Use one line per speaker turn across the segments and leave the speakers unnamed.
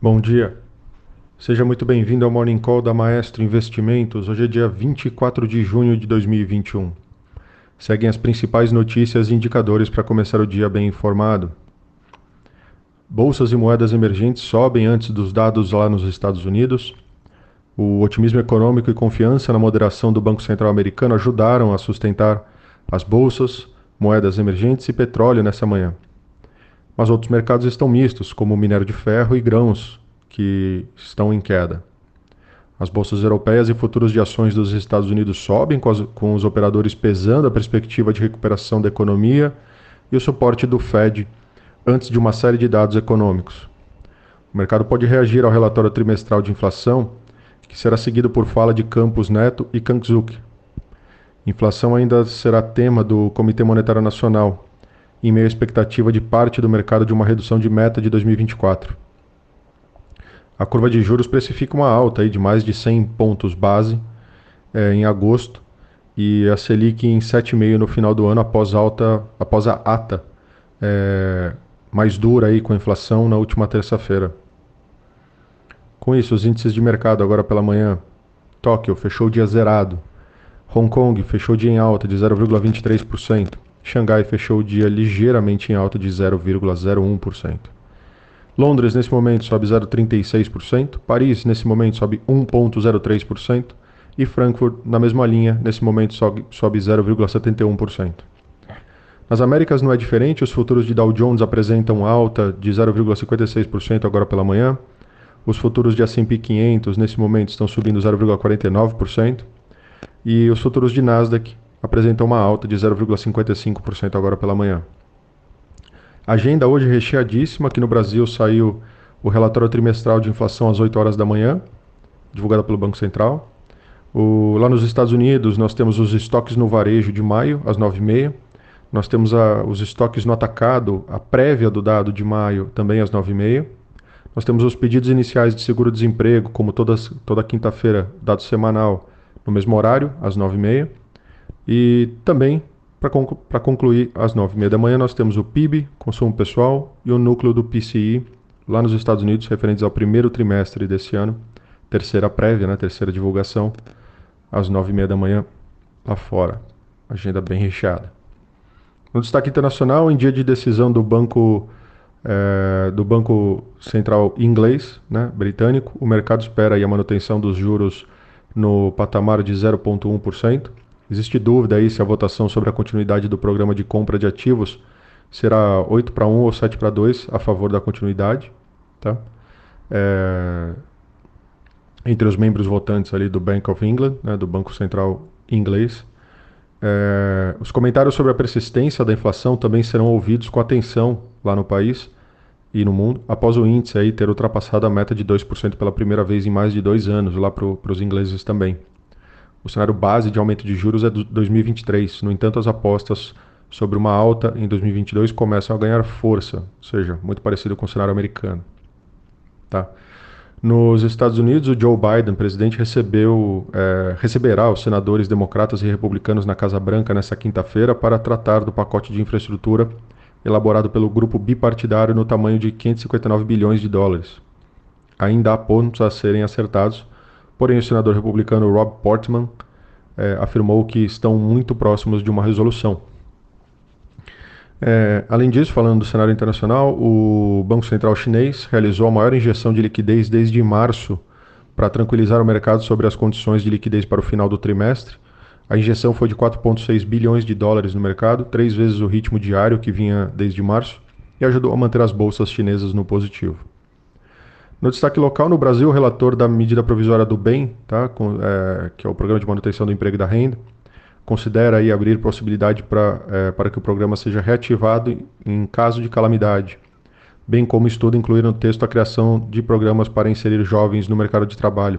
Bom dia. Seja muito bem-vindo ao Morning Call da Maestro Investimentos. Hoje é dia 24 de junho de 2021. Seguem as principais notícias e indicadores para começar o dia bem informado. Bolsas e moedas emergentes sobem antes dos dados lá nos Estados Unidos. O otimismo econômico e confiança na moderação do Banco Central americano ajudaram a sustentar as bolsas, moedas emergentes e petróleo nessa manhã. Mas outros mercados estão mistos, como o minério de ferro e grãos, que estão em queda. As bolsas europeias e futuros de ações dos Estados Unidos sobem, com, as, com os operadores pesando a perspectiva de recuperação da economia e o suporte do Fed antes de uma série de dados econômicos. O mercado pode reagir ao relatório trimestral de inflação, que será seguido por fala de Campos Neto e Kangzuk. Inflação ainda será tema do Comitê Monetário Nacional, em meio à expectativa de parte do mercado de uma redução de meta de 2024. A curva de juros precifica uma alta aí de mais de 100 pontos base é, em agosto e a Selic em 7,5 no final do ano após, alta, após a ata é, mais dura aí com a inflação na última terça-feira. Com isso, os índices de mercado agora pela manhã. Tóquio fechou o dia zerado. Hong Kong fechou o dia em alta de 0,23%. Xangai fechou o dia ligeiramente em alta de 0,01%. Londres nesse momento sobe 0,36%, Paris nesse momento sobe 1,03% e Frankfurt na mesma linha, nesse momento sobe, sobe 0,71%. Nas Américas não é diferente, os futuros de Dow Jones apresentam alta de 0,56% agora pela manhã. Os futuros de S&P 500 nesse momento estão subindo 0,49% e os futuros de Nasdaq apresentam uma alta de 0,55% agora pela manhã. Agenda hoje recheadíssima. Aqui no Brasil saiu o relatório trimestral de inflação às 8 horas da manhã, divulgado pelo Banco Central. O, lá nos Estados Unidos, nós temos os estoques no varejo de maio, às 9h30. Nós temos a, os estoques no atacado, a prévia do dado de maio, também às 9h30. Nós temos os pedidos iniciais de seguro-desemprego, como todas, toda quinta-feira, dado semanal, no mesmo horário, às 9h30. E também, para concluir, às 9h30 da manhã, nós temos o PIB, consumo pessoal, e o núcleo do PCI, lá nos Estados Unidos, referentes ao primeiro trimestre desse ano, terceira prévia, né, terceira divulgação, às 9h30 da manhã, lá fora. Agenda bem recheada. No destaque internacional, em dia de decisão do Banco, é, do banco Central Inglês, né, britânico, o mercado espera a manutenção dos juros no patamar de 0,1%. Existe dúvida aí se a votação sobre a continuidade do programa de compra de ativos será 8 para 1 ou 7 para 2 a favor da continuidade. Tá? É, entre os membros votantes ali do Bank of England, né, do Banco Central Inglês. É, os comentários sobre a persistência da inflação também serão ouvidos com atenção lá no país e no mundo, após o índice aí ter ultrapassado a meta de 2% pela primeira vez em mais de dois anos, lá para os ingleses também. O cenário base de aumento de juros é 2023. No entanto, as apostas sobre uma alta em 2022 começam a ganhar força, ou seja, muito parecido com o cenário americano. Tá? Nos Estados Unidos, o Joe Biden, presidente, recebeu, é, receberá os senadores democratas e republicanos na Casa Branca nesta quinta-feira para tratar do pacote de infraestrutura elaborado pelo grupo bipartidário no tamanho de 559 bilhões de dólares. Ainda há pontos a serem acertados, Porém, o senador republicano Rob Portman é, afirmou que estão muito próximos de uma resolução. É, além disso, falando do cenário internacional, o Banco Central Chinês realizou a maior injeção de liquidez desde março para tranquilizar o mercado sobre as condições de liquidez para o final do trimestre. A injeção foi de 4,6 bilhões de dólares no mercado, três vezes o ritmo diário que vinha desde março, e ajudou a manter as bolsas chinesas no positivo. No destaque local, no Brasil, o relator da medida provisória do bem, tá, com, é, que é o Programa de Manutenção do Emprego e da Renda, considera aí abrir possibilidade pra, é, para que o programa seja reativado em, caso de calamidade, bem como estuda incluir no texto a criação de programas para inserir jovens no mercado de trabalho,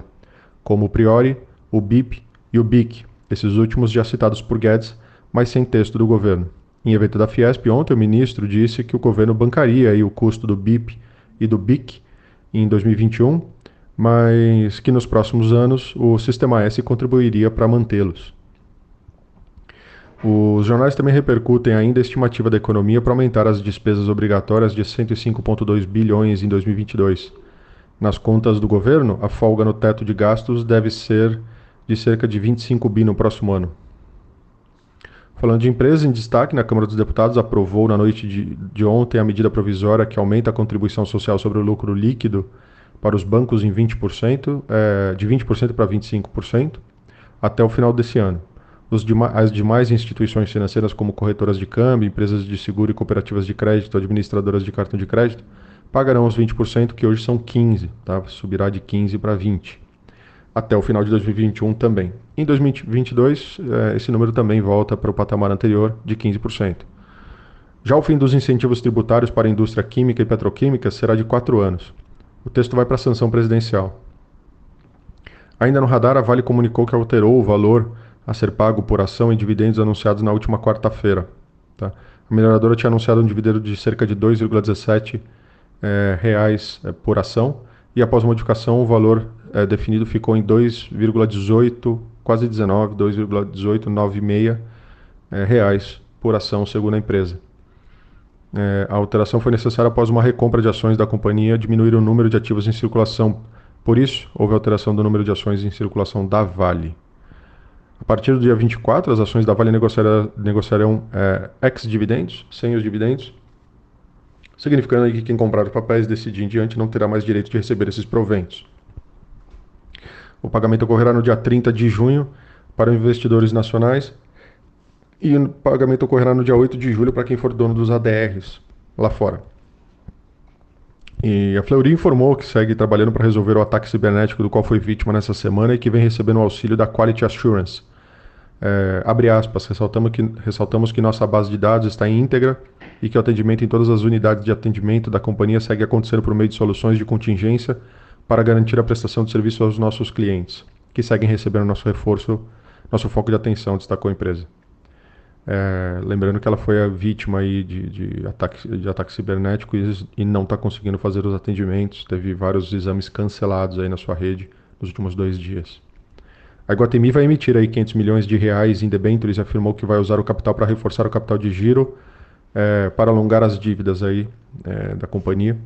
como o Priori, o BIP e o BIC, esses últimos já citados por Guedes, mas sem texto do governo. Em evento da Fiesp, ontem o ministro disse que o governo bancaria aí o custo do BIP e do BIC em 2021, mas que nos próximos anos o Sistema S contribuiria para mantê-los. Os jornais também repercutem ainda a estimativa da economia para aumentar as despesas obrigatórias de 105,2 bilhões em 2022. nas contas do governo, a folga no teto de gastos deve ser de cerca de 25 bi no próximo ano. Falando de empresas em destaque, na Câmara dos Deputados aprovou na noite de, de ontem a medida provisória que aumenta a contribuição social sobre o lucro líquido para os bancos em 20%, é, de 20% para 25%, até o final desse ano. As demais instituições financeiras, como corretoras de câmbio, empresas de seguro e cooperativas de crédito, administradoras de cartão de crédito, pagarão os 20%, que hoje são 15%, tá? subirá de 15% para 20% até o final de 2021 também. Em 2022, eh, esse número também volta para o patamar anterior de 15%. Já o fim dos incentivos tributários para a indústria química e petroquímica será de quatro anos. O texto vai para a sanção presidencial. Ainda no radar, a Vale comunicou que alterou o valor a ser pago por ação e dividendos anunciados na última quarta-feira. Tá? A mineradora tinha anunciado um dividendo de cerca de 2,17 é, reais é, por ação e após modificação o valor é, definido ficou em 2,18, quase 19, 2,1896 é, reais por ação, segundo a empresa. É, a alteração foi necessária após uma recompra de ações da companhia diminuir o número de ativos em circulação. Por isso, houve alteração do número de ações em circulação da Vale. A partir do dia 24, as ações da Vale negociarão, negociarão é, ex-dividendos, sem os dividendos, significando que quem comprar papéis desse dia em diante não terá mais direito de receber esses proventos. O pagamento ocorrerá no dia 30 de junho para investidores nacionais e o pagamento ocorrerá no dia 8 de julho para quem for dono dos ADRs lá fora. E a Fleury informou que segue trabalhando para resolver o ataque cibernético do qual foi vítima nessa semana e que vem recebendo o auxílio da Quality Assurance. É, abre aspas, ressaltamos que, ressaltamos que nossa base de dados está íntegra e que o atendimento em todas as unidades de atendimento da companhia segue acontecendo por meio de soluções de contingência para garantir a prestação de serviço aos nossos clientes, que seguem recebendo nosso reforço, nosso foco de atenção, destacou a empresa. É, lembrando que ela foi a vítima aí de, de, ataque, de ataque cibernético e, e não está conseguindo fazer os atendimentos. Teve vários exames cancelados aí na sua rede nos últimos dois dias. A Iguatemi vai emitir aí 500 milhões de reais em debêntures e afirmou que vai usar o capital para reforçar o capital de giro é, para alongar as dívidas aí é, da companhia.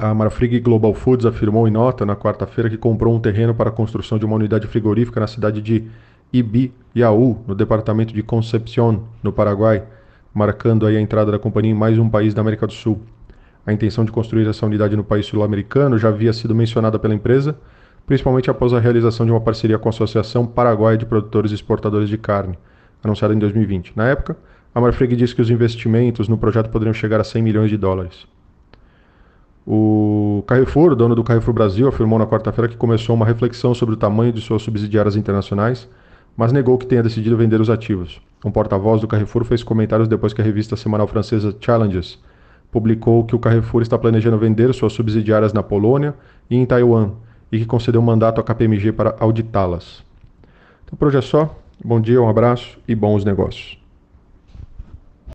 A Marfrig Global Foods afirmou em nota na quarta-feira que comprou um terreno para a construção de uma unidade frigorífica na cidade de Ibiaú, no departamento de Concepción, no Paraguai, marcando aí a entrada da companhia em mais um país da América do Sul. A intenção de construir essa unidade no país sul-americano já havia sido mencionada pela empresa, principalmente após a realização de uma parceria com a Associação Paraguaia de Produtores e Exportadores de Carne, anunciada em 2020. Na época, a Marfrig disse que os investimentos no projeto poderiam chegar a 100 milhões de dólares. O Carrefour, dono do Carrefour Brasil, afirmou na quarta-feira que começou uma reflexão sobre o tamanho de suas subsidiárias internacionais, mas negou que tenha decidido vender os ativos. Um porta-voz do Carrefour fez comentários depois que a revista semanal francesa Challenges publicou que o Carrefour está planejando vender suas subsidiárias na Polônia e em Taiwan e que concedeu um mandato à KPMG para auditá-las. Então por hoje é só. Bom dia, um abraço e bons negócios.